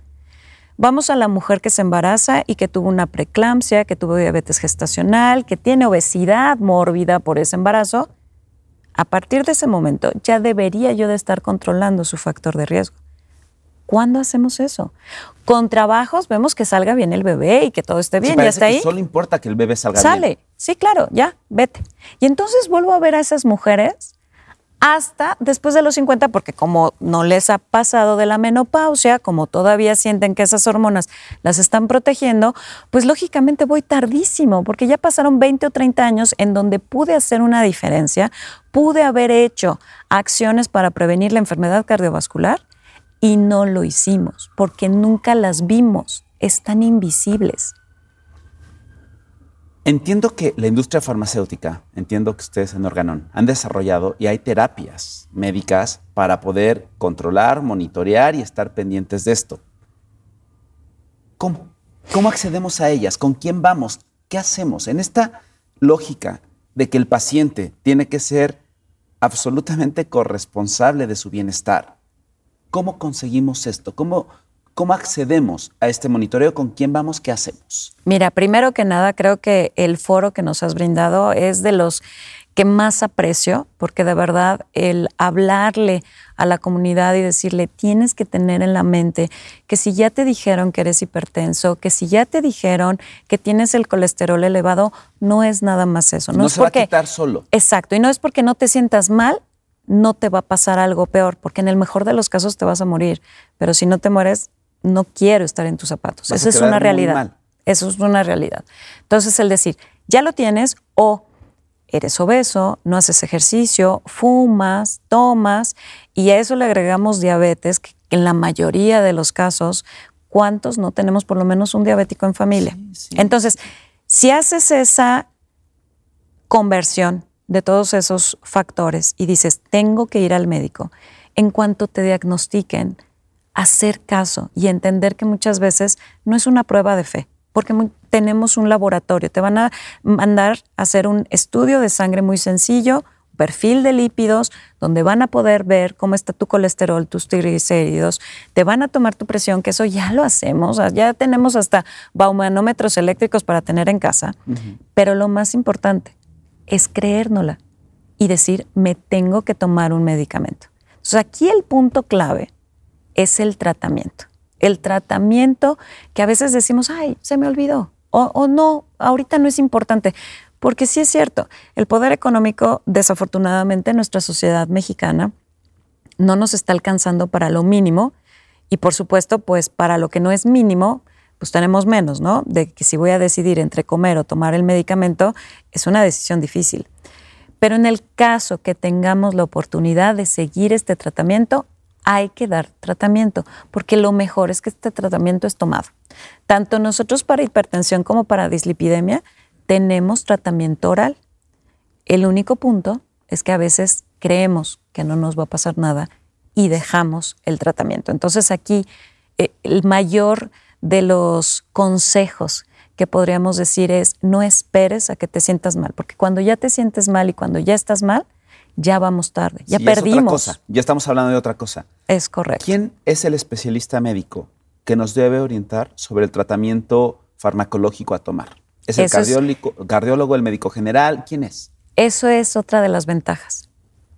Vamos a la mujer que se embaraza y que tuvo una preeclampsia, que tuvo diabetes gestacional, que tiene obesidad mórbida por ese embarazo. A partir de ese momento ya debería yo de estar controlando su factor de riesgo. ¿Cuándo hacemos eso? Con trabajos vemos que salga bien el bebé y que todo esté Sí, bien, ya parece está ahí. Solo importa que el bebé salga Sale. bien. Sí, claro, ya, vete. Y entonces vuelvo a ver a esas mujeres hasta después de los 50, porque como no les ha pasado de la menopausia, como todavía sienten que esas hormonas las están protegiendo, pues lógicamente voy tardísimo, porque ya pasaron 20 o 30 años en donde pude hacer una diferencia, pude haber hecho acciones para prevenir la enfermedad cardiovascular y no lo hicimos, porque nunca las vimos, están invisibles. Entiendo que la industria farmacéutica, entiendo que ustedes en Organón han desarrollado y hay terapias médicas para poder controlar, monitorear y estar pendientes de esto. ¿Cómo? ¿Cómo accedemos a ellas? ¿Con quién vamos? ¿Qué hacemos? En esta lógica de que el paciente tiene que ser absolutamente corresponsable de su bienestar, ¿cómo conseguimos esto? ¿Cómo, cómo accedemos a este monitoreo? ¿Con quién vamos? ¿Qué hacemos? Mira, primero que nada, creo que el foro que nos has brindado es de los que más aprecio, porque de verdad el hablarle a la comunidad y decirle, tienes que tener en la mente que si ya te dijeron que eres hipertenso, que si ya te dijeron que tienes el colesterol elevado, no es nada más eso. No, es se va a porque, quitar solo. Exacto, y no es porque no te sientas mal, no te va a pasar algo peor, porque en el mejor de los casos te vas a morir, pero si no te mueres, no quiero estar en tus zapatos. Vas Esa es una realidad. mal. Eso es una realidad. Entonces, el decir, ya lo tienes o eres obeso, no haces ejercicio, fumas, tomas, y a eso le agregamos diabetes, que en la mayoría de los casos, ¿cuántos no tenemos por lo menos un diabético en familia? Sí, sí. Entonces, si haces esa conversión de todos esos factores y dices, tengo que ir al médico, en cuanto te diagnostiquen, hacer caso y entender que muchas veces no es una prueba de fe, porque tenemos un laboratorio, te van a mandar a hacer un estudio de sangre muy sencillo, perfil de lípidos, donde van a poder ver cómo está tu colesterol, tus triglicéridos, te van a tomar tu presión, que eso ya lo hacemos, ah, ya tenemos hasta baumanómetros eléctricos para tener en casa, pero lo más importante es creérnola y decir, me tengo que tomar un medicamento. Entonces aquí el punto clave es el tratamiento. El tratamiento que a veces decimos, ay, se me olvidó, o, o no, ahorita no es importante. Porque sí es cierto, el poder económico, desafortunadamente, en nuestra sociedad mexicana no nos está alcanzando para lo mínimo y por supuesto, pues para lo que no es mínimo, pues tenemos menos, ¿no? De que si voy a decidir entre comer o tomar el medicamento, es una decisión difícil. Pero en el caso que tengamos la oportunidad de seguir este tratamiento, hay que dar tratamiento, porque lo mejor es que este tratamiento es tomado. Tanto nosotros para hipertensión como para dislipidemia tenemos tratamiento oral. El único punto es que a veces creemos que no nos va a pasar nada y dejamos el tratamiento. Entonces aquí eh, el mayor de los consejos que podríamos decir es no esperes a que te sientas mal, porque cuando ya te sientes mal y cuando ya estás mal, ya vamos tarde, ya Sí, es otra perdimos. cosa. Ya estamos hablando de otra cosa. Es correcto. ¿Quién es el especialista médico que nos debe orientar sobre el tratamiento farmacológico a tomar? ¿Es el Eso cardiólogo, el médico general? ¿Quién es? Eso es otra de las ventajas.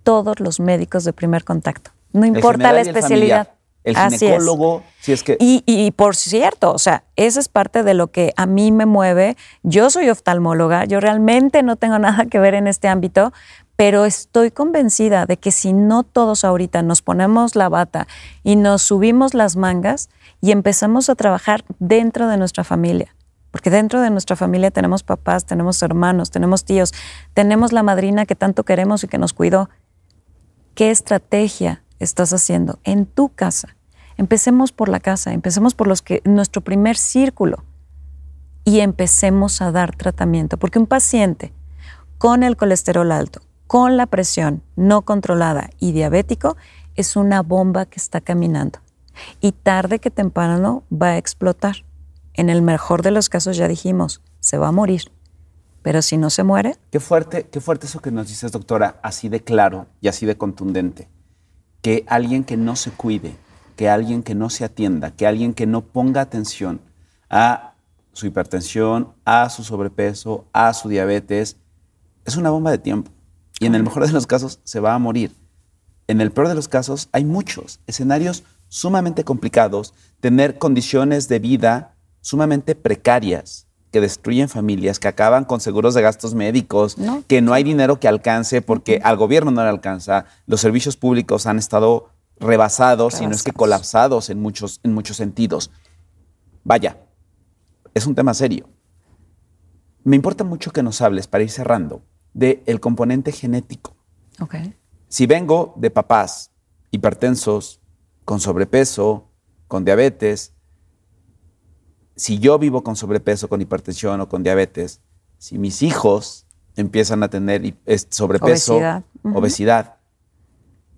Todos los médicos de primer contacto. No importa la especialidad. El Así es. ginecólogo, si es que... Y, y por cierto, o sea, esa es parte de lo que a mí me mueve. Yo soy oftalmóloga, yo realmente no tengo nada que ver en este ámbito, pero estoy convencida de que si no todos ahorita nos ponemos la bata y nos subimos las mangas y empezamos a trabajar dentro de nuestra familia, porque dentro de nuestra familia tenemos papás, tenemos hermanos, tenemos tíos, tenemos la madrina que tanto queremos y que nos cuidó. ¿Qué estrategia estás haciendo en tu casa? Empecemos por la casa, empecemos por los que nuestro primer círculo y empecemos a dar tratamiento, porque un paciente con el colesterol alto, con la presión no controlada y diabético es una bomba que está caminando y tarde que temprano va a explotar. En el mejor de los casos ya dijimos, se va a morir, pero si no se muere, Qué fuerte, qué fuerte eso que nos dices, doctora, así de claro y así de contundente. Que alguien que no se cuide, que alguien que no se atienda, que alguien que no ponga atención a su hipertensión, a su sobrepeso, a su diabetes, es una bomba de tiempo. Y en el mejor de los casos se va a morir. En el peor de los casos hay muchos escenarios sumamente complicados, tener condiciones de vida sumamente precarias que destruyen familias, que acaban con seguros de gastos médicos, No. que no hay dinero que alcance porque al gobierno no le alcanza, los servicios públicos han estado rebasados, si no es que Rebasados. colapsados en muchos, en muchos sentidos. Vaya, es un tema serio. Me importa mucho que nos hables, para ir cerrando, del componente genético. Si vengo de papás hipertensos, con sobrepeso, con diabetes, si yo vivo con sobrepeso, con hipertensión o con diabetes, si mis hijos empiezan a tener sobrepeso, obesidad,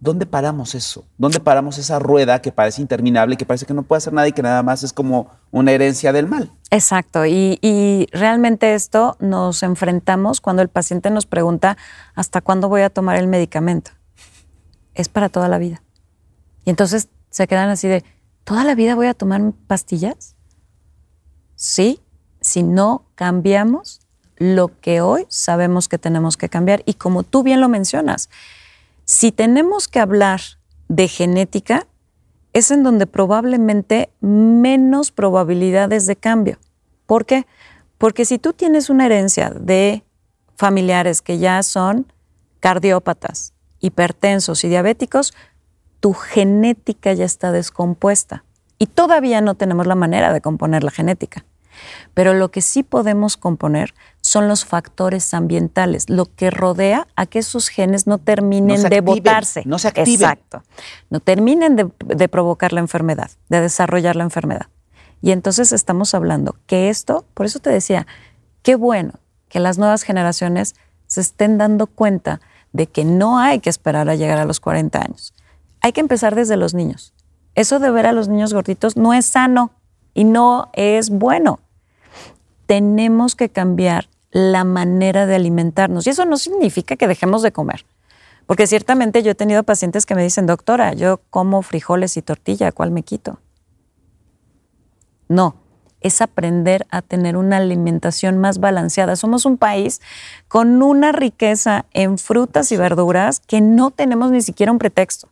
¿dónde paramos eso? ¿Dónde paramos esa rueda que parece interminable, que parece que no puede hacer nada y que nada más es como una herencia del mal? Exacto, y, y realmente esto nos enfrentamos cuando el paciente nos pregunta hasta cuándo voy a tomar el medicamento. Es para toda la vida. Y entonces se quedan así de, ¿toda la vida voy a tomar pastillas? Sí, si no cambiamos lo que hoy sabemos que tenemos que cambiar. Y como tú bien lo mencionas, si tenemos que hablar de genética, es en donde probablemente menos probabilidades de cambio. ¿Por qué? Porque si tú tienes una herencia de familiares que ya son cardiópatas, hipertensos y diabéticos, tu genética ya está descompuesta. Y todavía no tenemos la manera de componer la genética. Pero lo que sí podemos componer son los factores ambientales, lo que rodea a que esos genes no terminen de botarse. No se activen. Exacto. No terminen de, de provocar la enfermedad, de desarrollar la enfermedad. Y entonces estamos hablando que esto, por eso te decía, qué bueno que las nuevas generaciones se estén dando cuenta de que no hay que esperar a llegar a los 40 años. Hay que empezar desde los niños. Eso de ver a los niños gorditos no es sano y no es bueno tenemos que cambiar la manera de alimentarnos. Y eso no significa que dejemos de comer. Porque ciertamente yo he tenido pacientes que me dicen, doctora, yo como frijoles y tortilla, ¿cuál me quito? No, es aprender a tener una alimentación más balanceada. Somos un país con una riqueza en frutas y verduras que no tenemos ni siquiera un pretexto.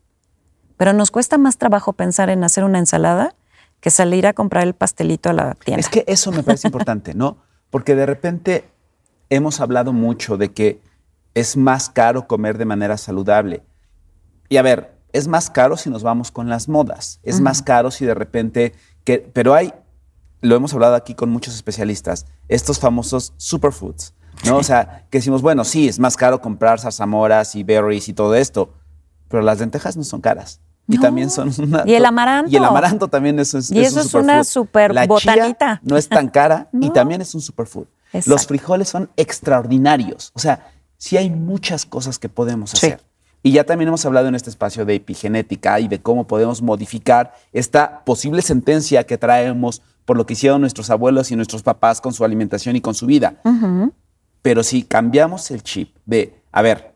Pero nos cuesta más trabajo pensar en hacer una ensalada que salir a comprar el pastelito a la tienda. Es que eso me parece importante, ¿no? Porque de repente hemos hablado mucho de que es más caro comer de manera saludable. Y a ver, es más caro si nos vamos con las modas, es más caro si de repente, que, pero hay, lo hemos hablado aquí con muchos especialistas, estos famosos superfoods, ¿no? O sea, que decimos, bueno, sí, es más caro comprar zarzamoras y berries y todo esto, pero las lentejas no son caras. Y también son una. Y el amaranto. Y el amaranto también es, es, y eso es, una super La botanita. Chía no es tan cara y también es un superfood. Los frijoles son extraordinarios. O sea, sí hay muchas cosas que podemos hacer. Y ya también hemos hablado en este espacio de epigenética y de cómo podemos modificar esta posible sentencia que traemos por lo que hicieron nuestros abuelos y nuestros papás con su alimentación y con su vida. Pero si cambiamos el chip de, a ver,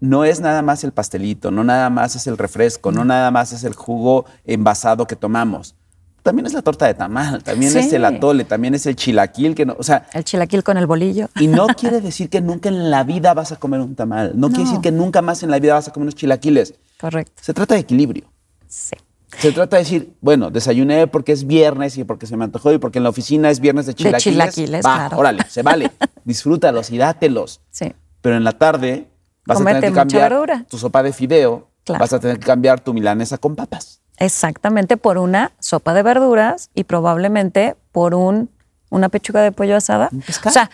no es nada más el pastelito, no nada más es el refresco, no nada más es el jugo envasado que tomamos. También es la torta de tamal, también es el atole, también es el chilaquil, que no, o sea... El chilaquil con el bolillo. Y no quiere decir que nunca en la vida vas a comer un tamal, no, quiere decir que nunca más en la vida vas a comer unos chilaquiles. Correcto. Se trata de equilibrio. Sí. Se trata de decir, bueno, desayuné porque es viernes y porque se me antojó y porque en la oficina es viernes de chilaquiles. De chilaquiles, Va, claro. órale, se vale. Disfrútalos y dátelos. Sí. Pero en la tarde vas Comete a tener que cambiar verdura. tu sopa de fideo, Claro. vas a tener que cambiar tu milanesa con papas. Exactamente, por una sopa de verduras y probablemente por un, una pechuga de pollo asada. Un pescado. O sea,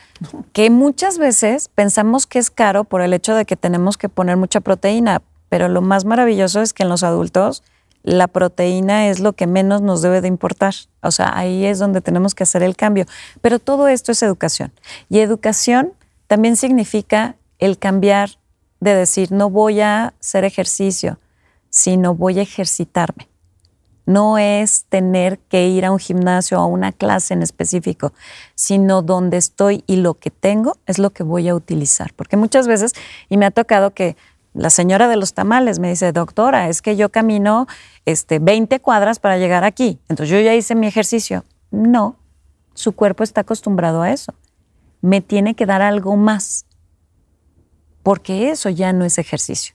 que muchas veces pensamos que es caro por el hecho de que tenemos que poner mucha proteína, pero lo más maravilloso es que en los adultos la proteína es lo que menos nos debe de importar. O sea, ahí es donde tenemos que hacer el cambio. Pero todo esto es educación. Y educación también significa el cambiar de decir, no voy a hacer ejercicio, sino voy a ejercitarme. No es tener que ir a un gimnasio o a una clase en específico, sino donde estoy y lo que tengo es lo que voy a utilizar. Porque muchas veces, y me ha tocado que la señora de los tamales me dice, doctora, es que yo camino este, 20 cuadras para llegar aquí. Entonces yo ya hice mi ejercicio. No, su cuerpo está acostumbrado a eso. Me tiene que dar algo más, porque eso ya no es ejercicio.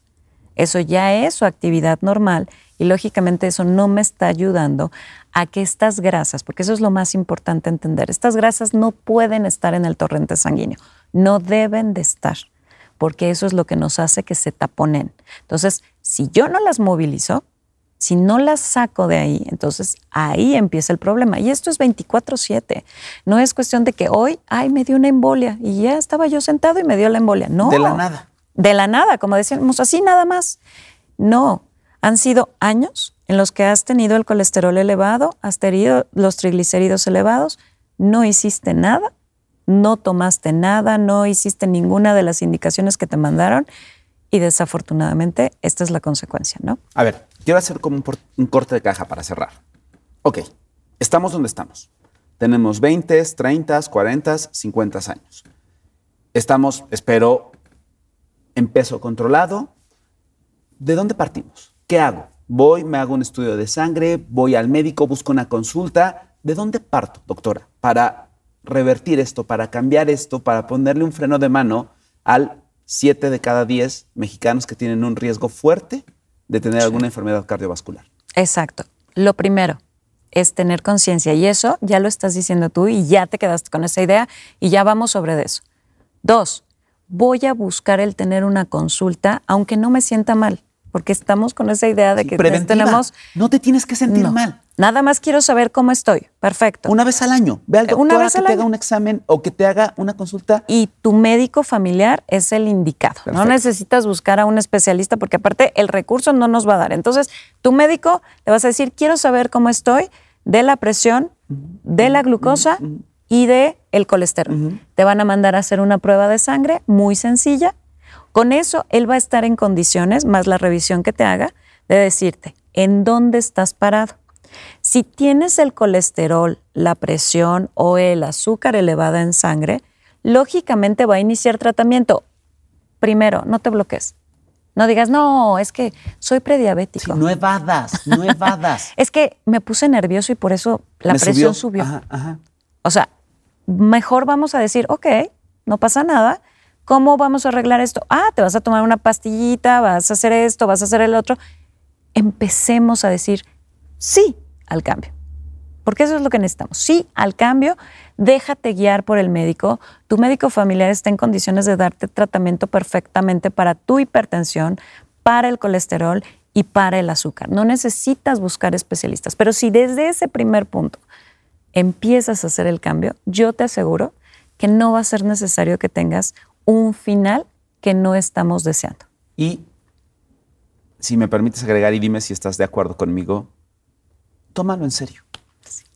Eso ya es su actividad normal y lógicamente eso no me está ayudando a que estas grasas, porque eso es lo más importante entender, estas grasas no pueden estar en el torrente sanguíneo, no deben de estar, porque eso es lo que nos hace que se taponen. Entonces, si yo no las movilizo, si no las saco de ahí, entonces ahí empieza el problema. Y esto es 24/7. No es cuestión de que hoy, ay, me dio una embolia y ya estaba yo sentado y me dio la embolia. No. De la nada. De la nada, como decíamos, así nada más. No, han sido años en los que has tenido el colesterol elevado, has tenido los triglicéridos elevados, no hiciste nada, no tomaste nada, no hiciste ninguna de las indicaciones que te mandaron y desafortunadamente esta es la consecuencia, ¿no? A ver, quiero hacer como un, un corte de caja para cerrar. Ok, estamos donde estamos. Tenemos 20, 30, 40, 50 años. Estamos, espero, en peso controlado. ¿De dónde partimos? ¿Qué hago? Voy, me hago un estudio de sangre, voy al médico, busco una consulta. ¿De dónde parto, doctora? Para revertir esto, para cambiar esto, para ponerle un freno de mano al 7 de cada 10 mexicanos que tienen un riesgo fuerte de tener alguna enfermedad cardiovascular. Exacto. Lo primero es tener conciencia y eso ya lo estás diciendo tú y ya te quedaste con esa idea y ya vamos sobre eso. Dos, voy a buscar el tener una consulta aunque no me sienta mal, porque estamos con esa idea de que tenemos... No te tienes que sentir No. mal. Nada más quiero saber cómo estoy. Perfecto. Una vez al año. Ve al doctor Una vez que al te haga un examen o que te haga una consulta. y tu médico familiar es el indicado. No necesitas buscar a un especialista porque aparte el recurso no nos va a dar. Entonces, tu médico le vas a decir, quiero saber cómo estoy de la presión, de la glucosa y de el colesterol. Te van a mandar a hacer una prueba de sangre muy sencilla. Con eso, él va a estar en condiciones, más la revisión que te haga, de decirte en dónde estás parado. Si tienes el colesterol, la presión o el azúcar elevada en sangre, lógicamente va a iniciar tratamiento. Primero, no te bloques. No digas, no, es que soy Sí, prediabético. no evadas, no evadas. Es que me puse nervioso y por eso la Me presión subió. Ajá, ajá. O sea, mejor vamos a decir, ok, no pasa nada. ¿Cómo vamos a arreglar esto? Ah, te vas a tomar una pastillita, vas a hacer esto, vas a hacer el otro. Empecemos a decir sí al cambio. Porque eso es lo que necesitamos. Sí al cambio, déjate guiar por el médico. Tu médico familiar está en condiciones de darte tratamiento perfectamente para tu hipertensión, para el colesterol y para el azúcar. No necesitas buscar especialistas. Pero si desde ese primer punto empiezas a hacer el cambio, yo te aseguro que no va a ser necesario que tengas un final que no estamos deseando. Y si me permites agregar y dime si estás de acuerdo conmigo, tómalo en serio.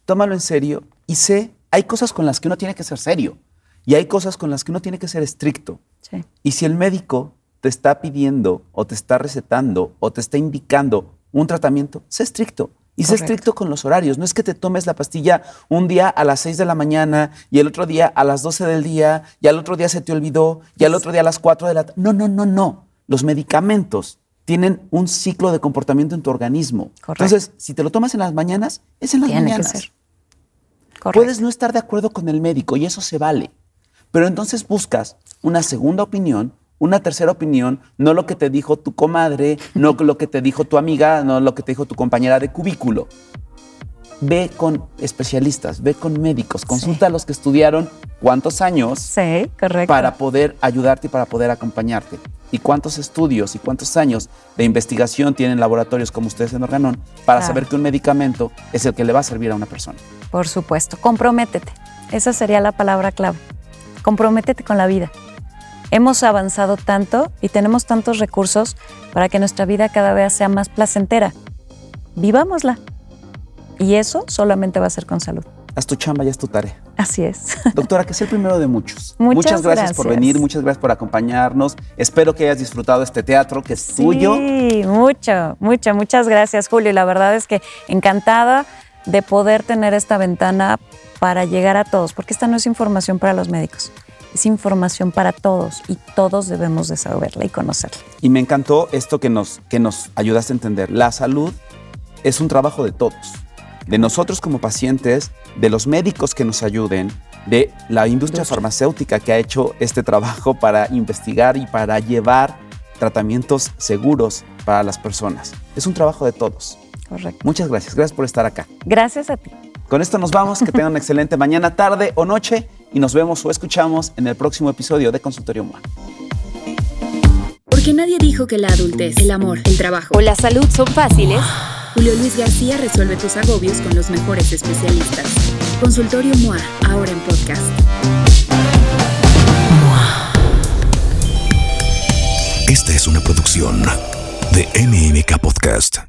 Tómalo en serio y sé, hay cosas con las que uno tiene que ser serio y hay cosas con las que uno tiene que ser estricto. Sí. Y si el médico te está pidiendo o te está recetando o te está indicando un tratamiento, sé estricto. Y sé estricto con los horarios. No es que te tomes la pastilla un día a las 6 de la mañana y el otro día a las 12 del día y al otro día se te olvidó y al otro día a las 4 de la tarde. No, no, no, no. Los medicamentos tienen un ciclo de comportamiento en tu organismo. Correcto. Entonces, si te lo tomas en las mañanas, es en las Tiene que mañanas. ser. Correcto. Puedes no estar de acuerdo con el médico y eso se vale. Pero entonces buscas una segunda opinión, una tercera opinión, no lo que te dijo tu comadre, no lo que te dijo tu amiga, no lo que te dijo tu compañera de cubículo. Ve con especialistas, ve con médicos, consulta a los que estudiaron cuántos años Sí, correcto. para poder ayudarte y para poder acompañarte. Y cuántos estudios y cuántos años de investigación tienen laboratorios como ustedes en Organón para Claro. saber que un medicamento es el que le va a servir a una persona. Por supuesto, comprométete. Esa sería la palabra clave. Comprométete con la vida. Hemos avanzado tanto y tenemos tantos recursos para que nuestra vida cada vez sea más placentera. Vivámosla. Y eso solamente va a ser con salud. Haz tu chamba y haz tu tarea. Así es. Doctora, que sea el primero de muchos. Muchas gracias, por venir, muchas gracias por acompañarnos. Espero que hayas disfrutado este teatro que es tuyo. Sí, mucho, mucho. Muchas gracias, Julio. Y la verdad es que encantada de poder tener esta ventana para llegar a todos, porque esta no es información para los médicos, es información para todos y todos debemos de saberla y conocerla. Y me encantó esto que nos, que nos ayudaste a entender. La salud es un trabajo de todos. De nosotros como pacientes, de los médicos que nos ayuden, de la industria farmacéutica que ha hecho este trabajo para investigar y para llevar tratamientos seguros para las personas. Es un trabajo de todos. Correcto. Muchas gracias. Gracias por estar acá. Gracias a ti. Con esto nos vamos. Que tengan una excelente mañana, tarde o noche. Y nos vemos o escuchamos en el próximo episodio de Consultorio MOA. Porque nadie dijo que la adultez, el amor, el trabajo o la salud son fáciles, Julio Luis García resuelve tus agobios con los mejores especialistas. Consultorio MOA, ahora en podcast. Esta es una producción de MMK Podcast.